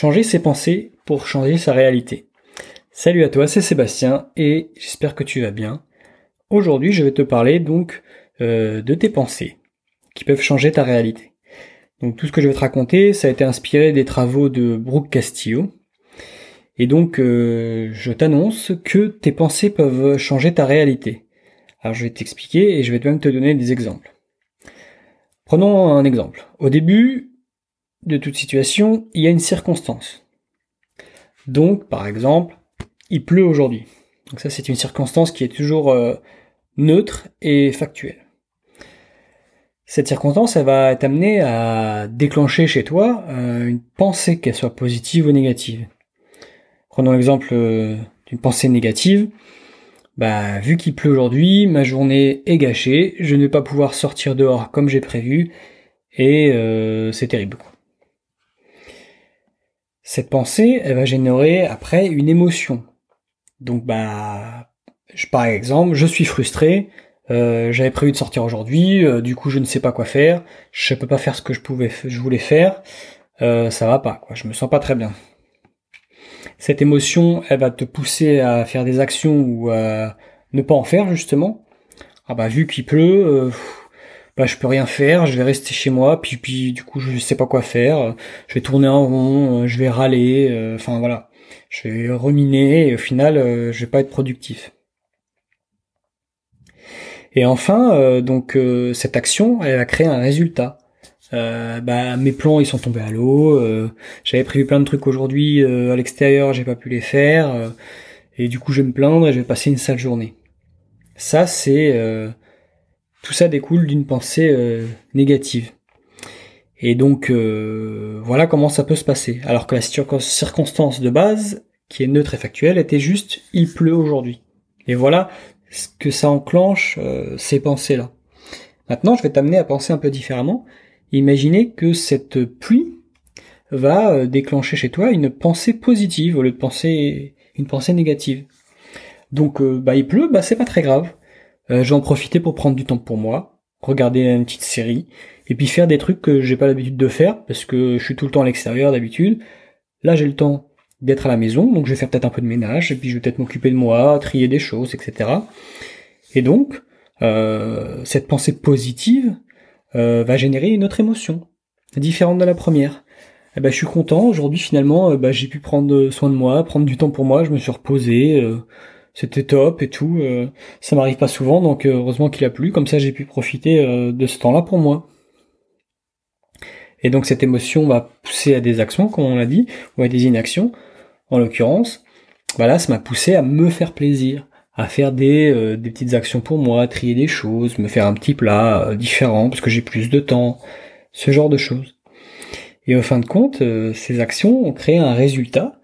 Changer ses pensées pour changer sa réalité. Salut à toi, c'est Sébastien et j'espère que tu vas bien. Aujourd'hui, je vais te parler donc euh, de tes pensées qui peuvent changer ta réalité. Donc tout ce que je vais te raconter, ça a été inspiré des travaux de Brooke Castillo. Et donc euh, je t'annonce que tes pensées peuvent changer ta réalité. Alors je vais t'expliquer et je vais même te donner des exemples. Prenons un exemple. Au début de toute situation, il y a une circonstance. Donc par exemple, il pleut aujourd'hui. Donc ça c'est une circonstance qui est toujours euh, neutre et factuelle. Cette circonstance, elle va t'amener à déclencher chez toi euh, une pensée, qu'elle soit positive ou négative. Prenons l'exemple euh, d'une pensée négative. Bah, vu qu'il pleut aujourd'hui, ma journée est gâchée, je ne vais pas pouvoir sortir dehors comme j'ai prévu, et c'est terrible. Cette pensée, elle va générer après une émotion. Donc bah, je, par exemple, je suis frustré, euh, j'avais prévu de sortir aujourd'hui, euh, du coup je ne sais pas quoi faire, je peux pas faire ce que je pouvais, je voulais faire, euh, ça va pas, quoi. Je me sens pas très bien. Cette émotion, elle va te pousser à faire des actions ou à ne pas en faire justement. Ah bah vu qu'il pleut, bah je peux rien faire, je vais rester chez moi, puis puis du coup je sais pas quoi faire, je vais tourner en rond, je vais râler, enfin voilà, je vais ruminer et au final je vais pas être productif. Et enfin, euh, donc euh, cette action, elle a créé un résultat. Euh, bah, mes plans ils sont tombés à l'eau. J'avais prévu plein de trucs aujourd'hui à l'extérieur, j'ai pas pu les faire. et du coup, je vais me plaindre et je vais passer une sale journée. Ça, c'est tout ça découle d'une pensée négative. Et donc voilà comment ça peut se passer. Alors que la circonstance de base, qui est neutre et factuelle, était juste il pleut aujourd'hui. Et voilà ce que ça enclenche euh, ces pensées-là. Maintenant, je vais t'amener à penser un peu différemment. Imaginez que cette pluie va euh, déclencher chez toi une pensée positive au lieu de penser une pensée négative. Donc, euh, bah, il pleut, bah, c'est pas très grave. Euh, je vais en profiter pour prendre du temps pour moi, regarder une petite série, et puis faire des trucs que j'ai pas l'habitude de faire parce que je suis tout le temps à l'extérieur d'habitude. Là, j'ai le temps d'être à la maison, donc je vais faire peut-être un peu de ménage, et puis je vais peut-être m'occuper de moi, trier des choses, etc. Et donc, euh, cette pensée positive euh, va générer une autre émotion, différente de la première. Eh ben, je suis content, aujourd'hui finalement, euh, bah, j'ai pu prendre soin de moi, prendre du temps pour moi, je me suis reposé, c'était top et tout. ça m'arrive pas souvent, donc heureusement qu'il a plu, comme ça j'ai pu profiter de ce temps-là pour moi. Et donc cette émotion va pousser à des actions, comme on l'a dit, ou à des inactions en l'occurrence, bah ça m'a poussé à me faire plaisir, à faire des, euh, des petites actions pour moi, trier des choses, me faire un petit plat euh, différent parce que j'ai plus de temps, ce genre de choses. Et au fin de compte, euh, ces actions ont créé un résultat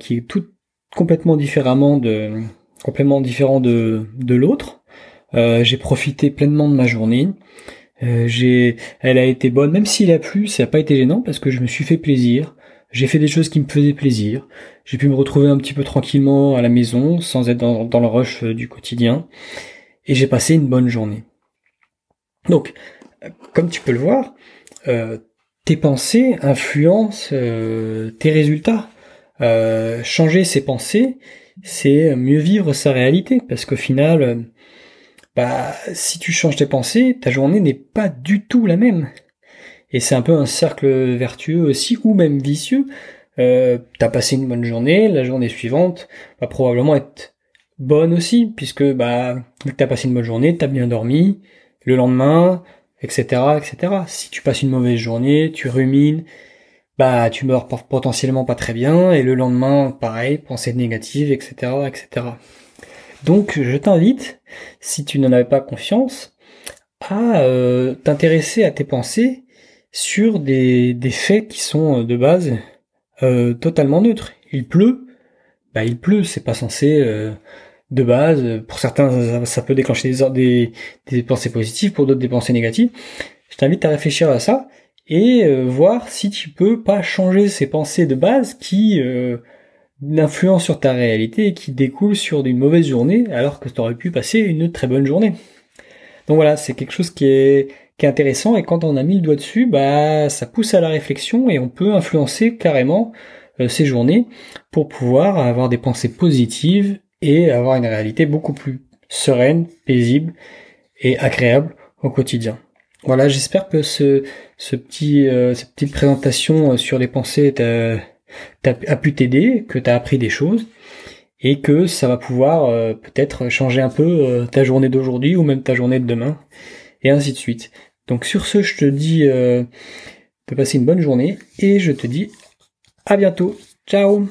qui est tout complètement différemment de complètement différent de, de l'autre. j'ai profité pleinement de ma journée. j'ai, elle a été bonne, même s'il a plu, ça n'a pas été gênant parce que je me suis fait plaisir. J'ai fait des choses qui me faisaient plaisir. J'ai pu me retrouver un petit peu tranquillement à la maison, sans être dans, le rush euh, du quotidien. Et j'ai passé une bonne journée. Donc, comme tu peux le voir, euh, tes pensées influencent euh, tes résultats. Changer ses pensées, c'est mieux vivre sa réalité, parce qu'au final, bah, si tu changes tes pensées, ta journée n'est pas du tout la même. Et c'est un peu un cercle vertueux aussi, ou même vicieux. Euh, t'as passé une bonne journée, la journée suivante va probablement être bonne aussi, puisque bah t'as passé une bonne journée, t'as bien dormi, le lendemain, etc., etc. Si tu passes une mauvaise journée, tu rumines, bah tu meurs potentiellement pas très bien, et le lendemain, pareil, pensée négative, etc., etc. Donc je t'invite, si tu n'en avais pas confiance, à euh, t'intéresser à tes pensées sur des, des faits qui sont euh, de base euh, totalement neutres. Il pleut, bah il pleut, c'est pas censé euh, de base. Pour certains, ça, peut déclencher des, des, des, pensées positives, pour d'autres des pensées négatives. Je t'invite à réfléchir à ça et voir si tu peux pas changer ces pensées de base qui influencent sur ta réalité et qui découlent sur une mauvaise journée alors que tu aurais pu passer une très bonne journée. Donc voilà, c'est quelque chose qui est qui est intéressant et quand on a mis le doigt dessus, bah ça pousse à la réflexion et on peut influencer carrément euh, ses journées pour pouvoir avoir des pensées positives et avoir une réalité beaucoup plus sereine, paisible et agréable au quotidien. Voilà, j'espère que ce, petit, euh, cette petite présentation euh, sur les pensées t'a, a pu t'aider, que tu as appris des choses et que ça va pouvoir peut-être changer un peu ta journée d'aujourd'hui ou même ta journée de demain et ainsi de suite. Donc sur ce, je te dis de passer une bonne journée et je te dis à bientôt. Ciao